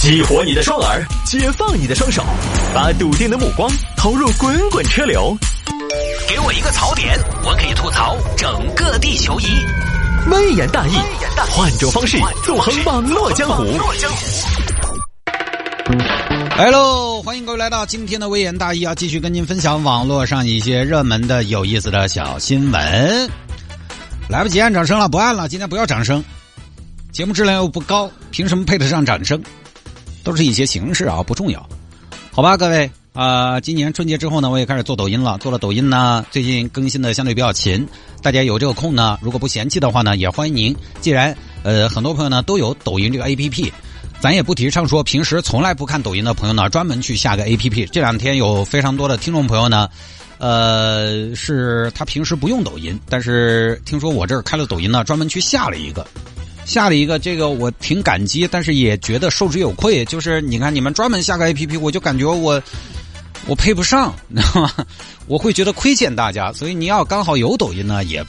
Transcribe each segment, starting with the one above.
激活你的双耳，解放你的双手，把笃定的目光投入滚滚车流。给我一个槽点，我可以吐槽整个地球仪。微言大义，换种方式纵横网络江湖。来喽，欢迎各位来到今天的微言大义啊，继续跟您分享网络上一些热门的、有意思的小新闻。来不及按掌声了，不按了，今天不要掌声。节目质量又不高，凭什么配得上掌声？都是一些形式啊，不重要。好吧，各位啊、今年春节之后呢，我也开始做抖音了。做了抖音呢，最近更新的相对比较勤。大家有这个空呢，如果不嫌弃的话呢，也欢迎您。既然呃很多朋友呢都有抖音这个 APP，咱也不提倡说平时从来不看抖音的朋友呢，专门去下个 APP。这两天有非常多的听众朋友呢。呃，是他平时不用抖音，但是听说我这儿开了抖音呢，专门去下了一个，下了一个，这个我挺感激，但是也觉得受之有愧。就是你看，你们专门下个 APP，我就感觉我我配不上，你知道吗？我会觉得亏欠大家，所以你要刚好有抖音呢，也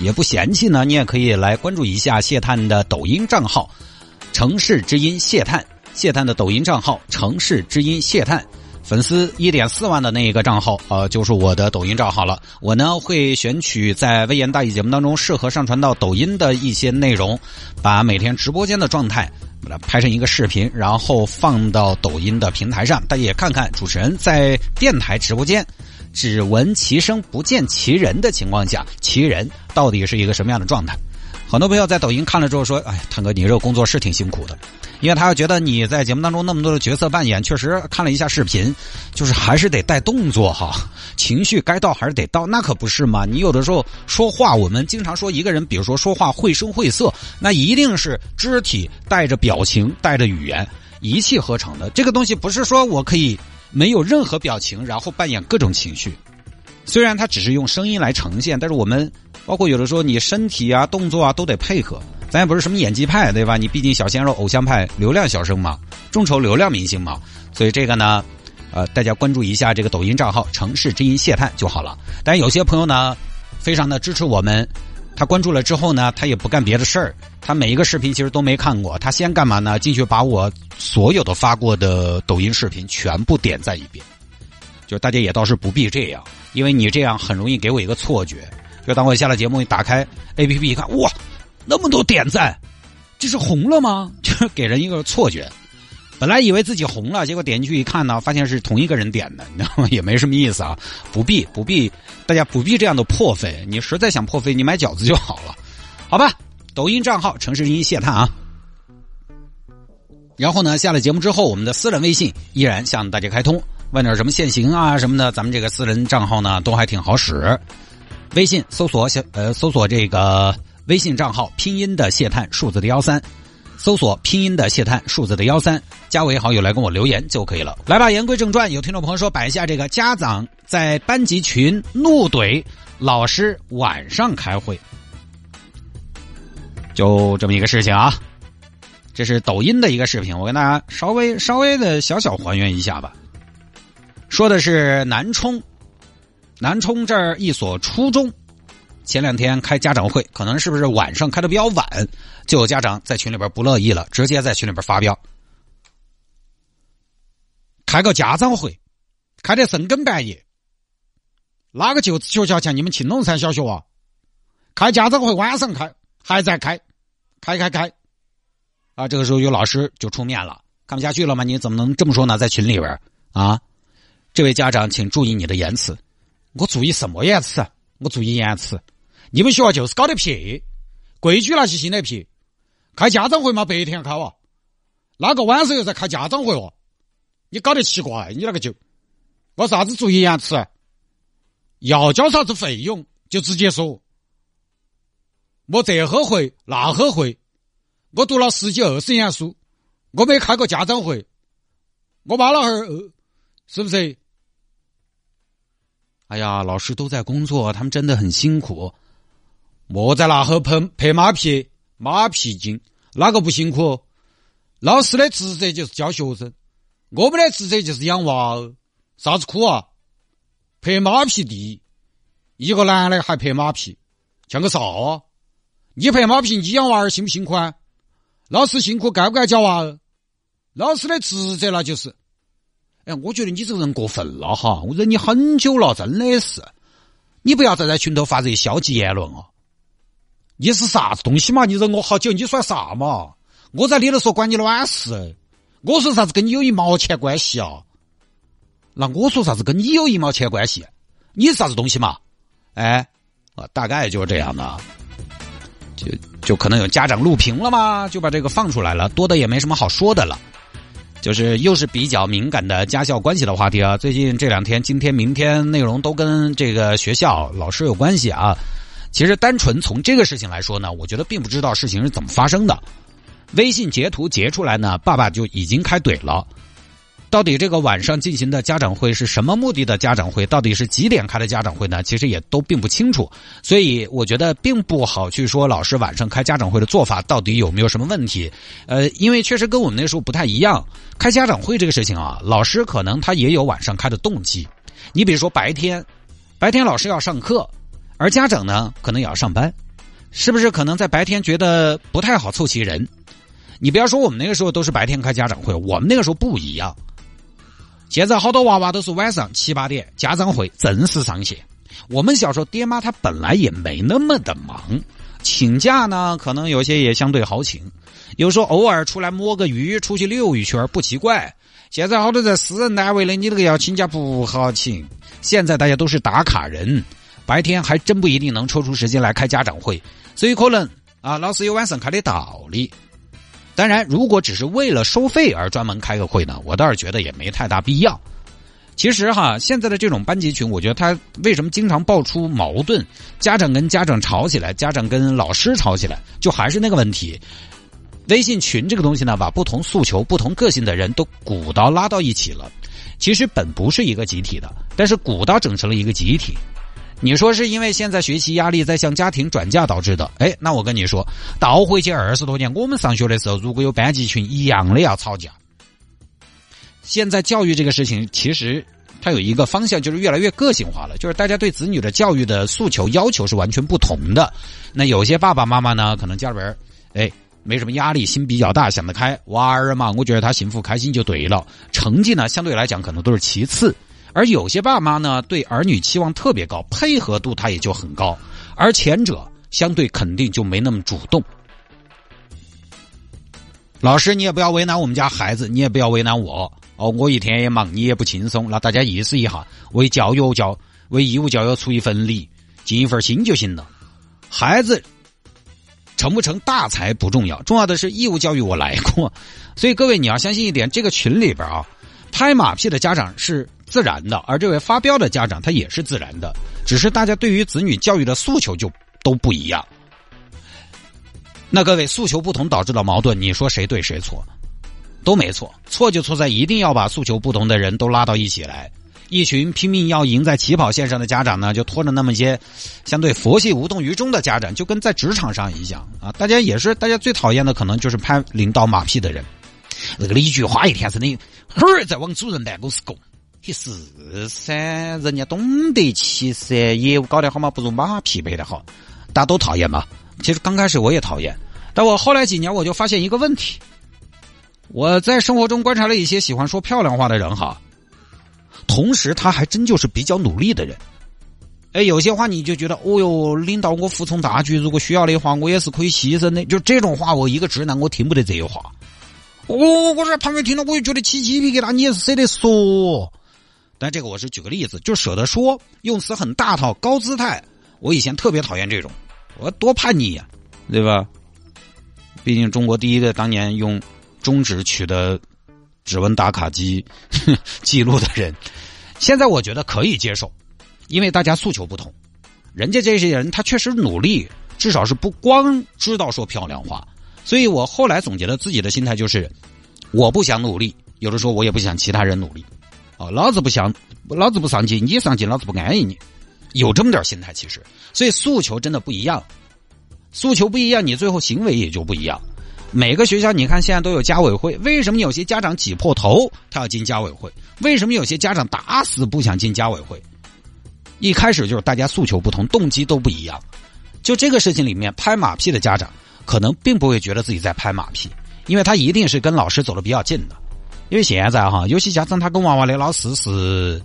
也不嫌弃呢，你也可以来关注一下谢探的抖音账号“城市之音谢探”，谢探的抖音账号“城市之音谢探”。粉丝一点四万的那一个账号，呃，就是我的抖音账号了。我呢会选取在微言大义节目当中适合上传到抖音的一些内容，把每天直播间的状态把它拍成一个视频，然后放到抖音的平台上，大家也看看主持人在电台直播间只闻其声不见其人的情况下，其人到底是一个什么样的状态。很多朋友在抖音看了之后说：“哎，探哥，你这个工作是挺辛苦的，因为他觉得你在节目当中那么多的角色扮演，确实看了一下视频，就是还是得带动作哈，情绪该到还是得到，那可不是嘛。你有的时候说话，我们经常说一个人，比如说说话绘声绘色，那一定是肢体带着表情，带着语言一气呵成的。这个东西不是说我可以没有任何表情，然后扮演各种情绪。虽然它只是用声音来呈现，但是我们包括有的时候你身体啊、动作啊都得配合。咱也不是什么演技派，对吧？你毕竟小鲜肉、偶像派、流量小生嘛，众筹流量明星嘛，所以这个呢，呃，大家关注一下这个抖音账号“城市之音谢探”就好了。但有些朋友呢，非常的支持我们，他关注了之后呢，他也不干别的事儿，他每一个视频其实都没看过，他先干嘛呢？进去把我所有的发过的抖音视频全部点赞一遍。就大家也倒是不必这样，因为你这样很容易给我一个错觉。就当我下了节目，打开 A P P 一看，哇，那么多点赞，这是红了吗？就 是给人一个错觉。本来以为自己红了，结果点进去一看呢，发现是同一个人点的，你知道吗？也没什么意思啊，不必不必，大家不必这样的破费。你实在想破费，你买饺子就好了，好吧？抖音账号城市音谢探啊。然后呢，下了节目之后，我们的私人微信依然向大家开通。问点什么限行啊什么的，咱们这个私人账号呢都还挺好使。微信搜索小呃搜索这个微信账号拼音的谢探数字的幺三，搜索拼音的谢探数字的幺三，加为好友来跟我留言就可以了。来吧，言归正传，有听众朋友说摆一下这个家长在班级群怒怼老师晚上开会，就这么一个事情啊。这是抖音的一个视频，我跟大家稍微稍微的小小还原一下吧。说的是南充，南充这儿一所初中，前两天开家长会，可能是不是晚上开的比较晚，就有家长在群里边不乐意了，直接在群里边发飙，开个家长会，开的深更半夜，哪个就学校像你们青龙山小学啊？开家长会晚上开，还在开，开开开，啊，这个时候有老师就出面了，看不下去了吗？你怎么能这么说呢？在群里边啊？这位家长，请注意你的言辞。我注意什么言辞？我注意言辞。你们学校就是搞的撇，规矩那些新的撇。开家长会嘛，白天开哇，那个晚上又在开家长会哦。你搞得奇怪，你那个就，我啥子注意言辞？要交啥子费用就直接说。我这呵会那呵会，我读了十几二十年书，我没开过家长会。我妈老汉儿，是不是？哎呀，老师都在工作，他们真的很辛苦。莫在那后拍拍马屁，马屁精，哪个不辛苦？老师的职责就是教学生，我们的职责就是养娃儿。啥子苦啊？拍马屁地，一个男的还拍马屁，像个啥？你拍马屁，你养娃儿辛不辛苦啊？老师辛苦，该不该教娃儿？老师的职责那就是，哎，我觉得你这个人过分了哈，我忍你很久了，真的是，你不要再在群头发这些消极言论哦。你是啥子东西嘛？你忍我好久，你算啥嘛？我在里头说管你卵事，我说啥子跟你有一毛钱关系啊？那我说啥子跟你有一毛钱关系？你是啥子东西嘛？哎，啊，大概就是这样的，就就可能有家长录屏了嘛，就把这个放出来了，多的也没什么好说的了。就是又是比较敏感的家校关系的话题啊。最近这两天，今天、明天内容都跟这个学校老师有关系啊。其实单纯从这个事情来说呢，我觉得并不知道事情是怎么发生的。微信截图截出来呢，爸爸就已经开怼了。到底这个晚上进行的家长会是什么目的的家长会？到底是几点开的家长会呢？其实也都并不清楚。所以我觉得并不好去说老师晚上开家长会的做法到底有没有什么问题。呃，因为确实跟我们那时候不太一样。开家长会这个事情啊，老师可能他也有晚上开的动机。你比如说白天，白天老师要上课。而家长呢，可能也要上班，是不是？可能在白天觉得不太好凑齐人。你不要说我们那个时候都是白天开家长会，我们那个时候不一样。现在好多娃娃都是晚上七八点家长会正式上线。我们小时候爹妈他本来也没那么的忙，请假呢可能有些也相对好请，有时候偶尔出来摸个鱼，出去溜一圈不奇怪。现在好多在私人单位的，你那个要请假不好请。现在大家都是打卡人。白天还真不一定能抽出时间来开家长会，所以可能啊，老师有晚上开的道理。当然，如果只是为了收费而专门开个会呢，我倒是觉得也没太大必要。其实哈，现在的这种班级群，我觉得他为什么经常爆出矛盾，家长跟家长吵起来，家长跟老师吵起来，就还是那个问题。微信群这个东西呢，把不同诉求、不同个性的人都鼓捣拉到一起了。其实本不是一个集体的，但是鼓捣整成了一个集体。你说是因为现在学习压力在向家庭转嫁导致的？哎，那我跟你说，倒回去二十多年，我们上学的时候，如果有班级群，一样的要吵架。现在教育这个事情，其实它有一个方向，就是越来越个性化了，就是大家对子女的教育的诉求要求是完全不同的。那有些爸爸妈妈呢，可能家里边哎没什么压力，心比较大，想得开，娃儿嘛，我觉得他幸福开心就对了。成绩呢，相对来讲可能都是其次。而有些爸妈呢，对儿女期望特别高，配合度他也就很高，而前者相对肯定就没那么主动。老师，你也不要为难我们家孩子，你也不要为难我哦。我一天也忙，你也不轻松，那大家意思一下，为教育教，为义务教育出一份力，尽一份心就行了。孩子成不成大才不重要，重要的是义务教育我来过。所以各位你要相信一点，这个群里边啊，拍马屁的家长是。自然的，而这位发飙的家长他也是自然的，只是大家对于子女教育的诉求就都不一样。那各位诉求不同导致的矛盾，你说谁对谁错？都没错，错就错在一定要把诉求不同的人都拉到一起来。一群拼命要赢在起跑线上的家长呢，就拖着那么些相对佛系无动于衷的家长，就跟在职场上一样啊！大家也是，大家最讨厌的可能就是拍领导马屁的人。那个李菊花一天是你，哈儿在往主任办公室拱。也是噻，人家懂得起噻，业务搞得好嘛，不如马匹配的好。大家都讨厌嘛。其实刚开始我也讨厌，但我后来几年我就发现一个问题。我在生活中观察了一些喜欢说漂亮话的人哈，同时他还真就是比较努力的人。哎，有些话你就觉得，哦哟，领导我服从大局，如果需要的话，我也是可以牺牲的。就这种话，我一个直男我听不得这些话。我我在旁边听了，我就觉得起鸡皮疙瘩。你也是舍得说。但这个我是举个例子，就舍得说，用词很大套、高姿态。我以前特别讨厌这种，我多叛逆呀，对吧？毕竟中国第一个当年用中指取的指纹打卡机 记录的人，现在我觉得可以接受，因为大家诉求不同。人家这些人他确实努力，至少是不光知道说漂亮话。所以我后来总结了自己的心态就是，我不想努力，有的时候我也不想其他人努力。哦，老子不想，老子不上进，你上进，老子不安逸你，有这么点心态其实，所以诉求真的不一样，诉求不一样，你最后行为也就不一样。每个学校你看现在都有家委会，为什么有些家长挤破头他要进家委会？为什么有些家长打死不想进家委会？一开始就是大家诉求不同，动机都不一样。就这个事情里面，拍马屁的家长可能并不会觉得自己在拍马屁，因为他一定是跟老师走的比较近的。因为现在哈，有些家长他跟娃娃的老师是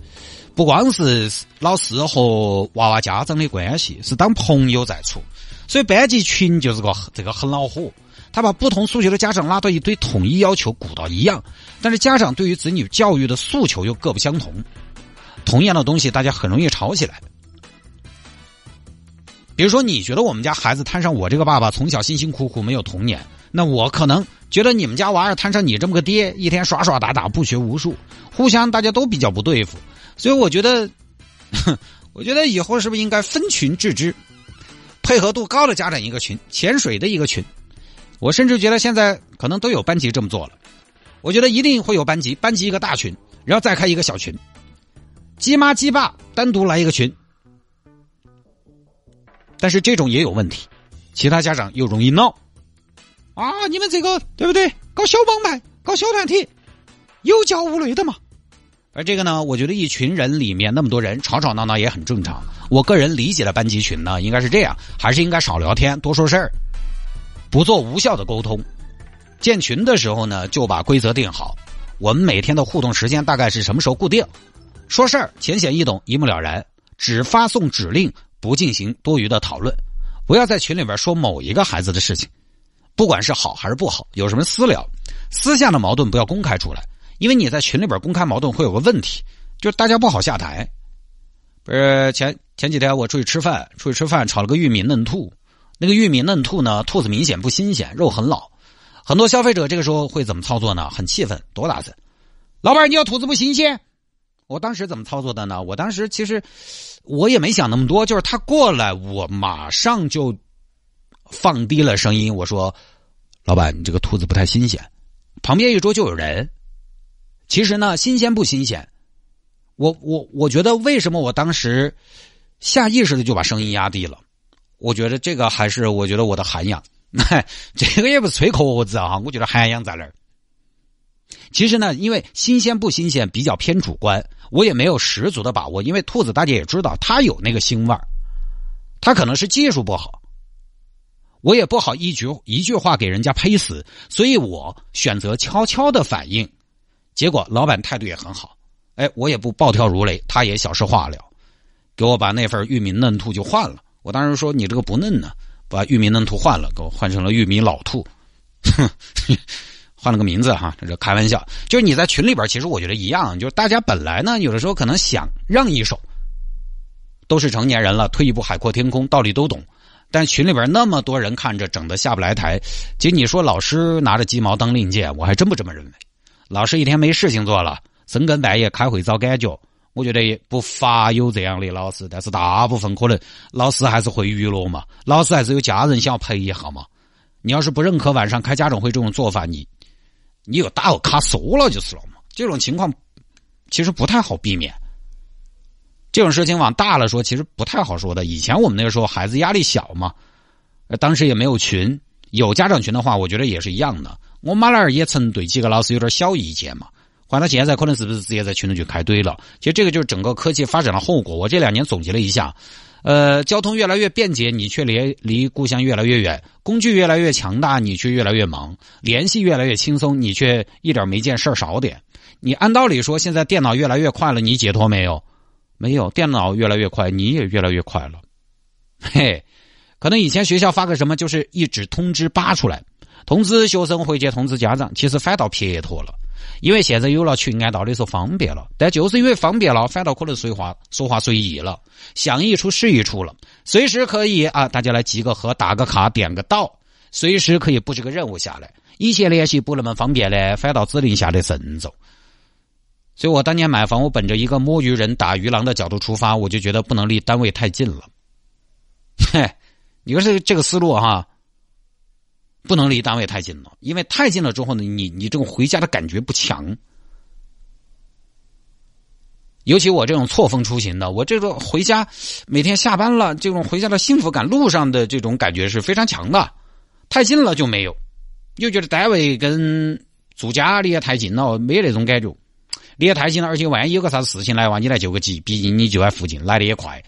不光是老师和娃娃家长的关系，是当朋友在处，所以班级群就是个这个很恼火。他把不同诉求的家长拉到一堆统一要求鼓捣一样，但是家长对于子女教育的诉求又各不相同，同样的东西大家很容易吵起来。比如说，你觉得我们家孩子摊上我这个爸爸从小辛辛苦苦没有童年，那我可能觉得你们家娃儿摊上你这么个爹，一天耍耍打打不学无术，互相大家都比较不对付，所以我觉得，我觉得以后是不是应该分群治之，配合度高的家长一个群，潜水的一个群。我甚至觉得现在可能都有班级这么做了。我觉得一定会有班级，班级一个大群，然后再开一个小群，鸡妈鸡爸单独来一个群。但是这种也有问题，其他家长又容易闹啊！你们这个对不对？搞小帮派，搞小团体，有教无类的嘛。而这个呢，我觉得一群人里面那么多人吵吵闹闹也很正常。我个人理解的班级群呢，应该是这样，还是应该少聊天，多说事儿。不做无效的沟通，建群的时候呢，就把规则定好。我们每天的互动时间大概是什么时候固定？说事儿浅显易懂，一目了然，只发送指令，不进行多余的讨论。不要在群里边说某一个孩子的事情，不管是好还是不好，有什么私聊，私下的矛盾不要公开出来，因为你在群里边公开矛盾会有个问题，就是大家不好下台。不是前前几天我出去吃饭，出去吃饭炒了个玉米嫩兔。那个玉米嫩兔呢？兔子明显不新鲜，肉很老。很多消费者这个时候会怎么操作呢？很气愤，多大字！老板，你要兔子不新鲜？我当时怎么操作的呢？我当时其实我也没想那么多，就是他过来，我马上就放低了声音，我说：“老板，你这个兔子不太新鲜。”旁边一桌就有人。其实呢，新鲜不新鲜？我我我觉得，为什么我当时下意识的就把声音压低了？我觉得这个还是我觉得我的涵养，这个也不是吹壳子啊，我觉得涵养在那儿。其实呢，因为新鲜不新鲜比较偏主观，我也没有十足的把握。因为兔子大家也知道，它有那个腥味儿，它可能是技术不好，我也不好一句一句话给人家呸死，所以我选择悄悄的反应。结果老板态度也很好，哎，我也不暴跳如雷，他也小事化了，给我把那份玉米嫩兔就换了。我当时说你这个不嫩呢，把玉米嫩兔换了，给我换成了玉米老兔，哼 换了个名字哈，这是开玩笑。就是你在群里边，其实我觉得一样，就是大家本来呢，有的时候可能想让一手，都是成年人了，退一步海阔天空，道理都懂。但群里边那么多人看着，整的下不来台。其实你说老师拿着鸡毛当令箭，我还真不这么认为。老师一天没事情做了，深更半夜开会找感觉。我觉得也不乏有这样的老师，但是大部分可能老师还是会娱乐嘛，老师还是有家人想要陪一下嘛。你要是不认可晚上开家长会这种做法，你你又打个卡说了就是了嘛。这种情况其实不太好避免。这种事情往大了说，其实不太好说的。以前我们那个时候孩子压力小嘛，当时也没有群，有家长群的话，我觉得也是一样的。我妈那儿也曾对几个老师有点小意见嘛。换到现在，可能是不是直接在群里就开怼了？其实这个就是整个科技发展的后果。我这两年总结了一下，呃，交通越来越便捷，你却离离故乡越来越远；工具越来越强大，你却越来越忙；联系越来越轻松，你却一点没见事儿少点。你按道理说，现在电脑越来越快了，你解脱没有？没有，电脑越来越快，你也越来越快了。嘿，可能以前学校发个什么，就是一纸通知扒出来，通知学生回去通知家长，其实反倒撇脱了。因为现在有了群安道的时候方便了，但就是因为方便了，反倒可能随话说话随意了，想一出是一出了，随时可以啊，大家来集个合，打个卡，点个到，随时可以布置个任务下来。以前联系不那么方便呢，反倒指令下的慎重。所以我当年买房，我本着一个摸鱼人打鱼郎的角度出发，我就觉得不能离单位太近了。嘿，你说这这个思路哈？不能离单位太近了，因为太近了之后呢，你你这种回家的感觉不强。尤其我这种错峰出行的，我这个回家每天下班了，这种回家的幸福感，路上的这种感觉是非常强的。太近了就没有，又觉得单位跟住家离得太近了，没那种感觉。离得太近了，而且万一有个啥子事情来哇，你来救个急，毕竟你就在附近，来的也快。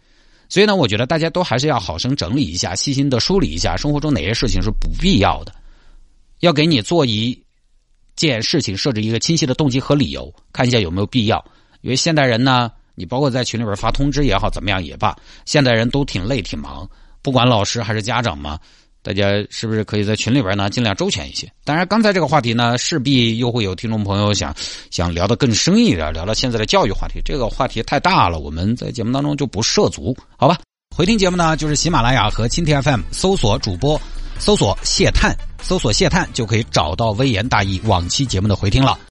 所以呢，我觉得大家都还是要好生整理一下，细心的梳理一下生活中哪些事情是不必要的，要给你做一件事情设置一个清晰的动机和理由，看一下有没有必要。因为现代人呢，你包括在群里边发通知也好，怎么样也罢，现代人都挺累挺忙，不管老师还是家长嘛，大家是不是可以在群里边呢尽量周全一些？当然，刚才这个话题呢，势必又会有听众朋友想想聊得更深一点，聊到现在的教育话题，这个话题太大了，我们在节目当中就不涉足，好吧？回听节目呢，就是喜马拉雅和蜻蜓 FM 搜索主播，搜索谢探，搜索谢探就可以找到微言大义往期节目的回听了。